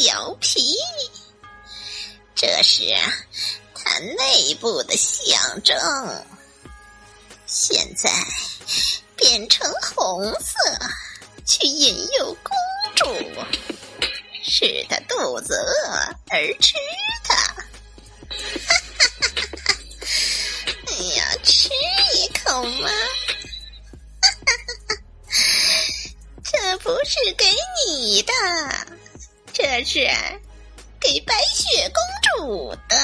表皮，这是它内部的象征。现在变成红色，去引诱公主，使她肚子饿而吃它。哈哈哈哈哈！你要吃一口吗？哈哈哈哈！这不是给你的，这是给白雪公主的。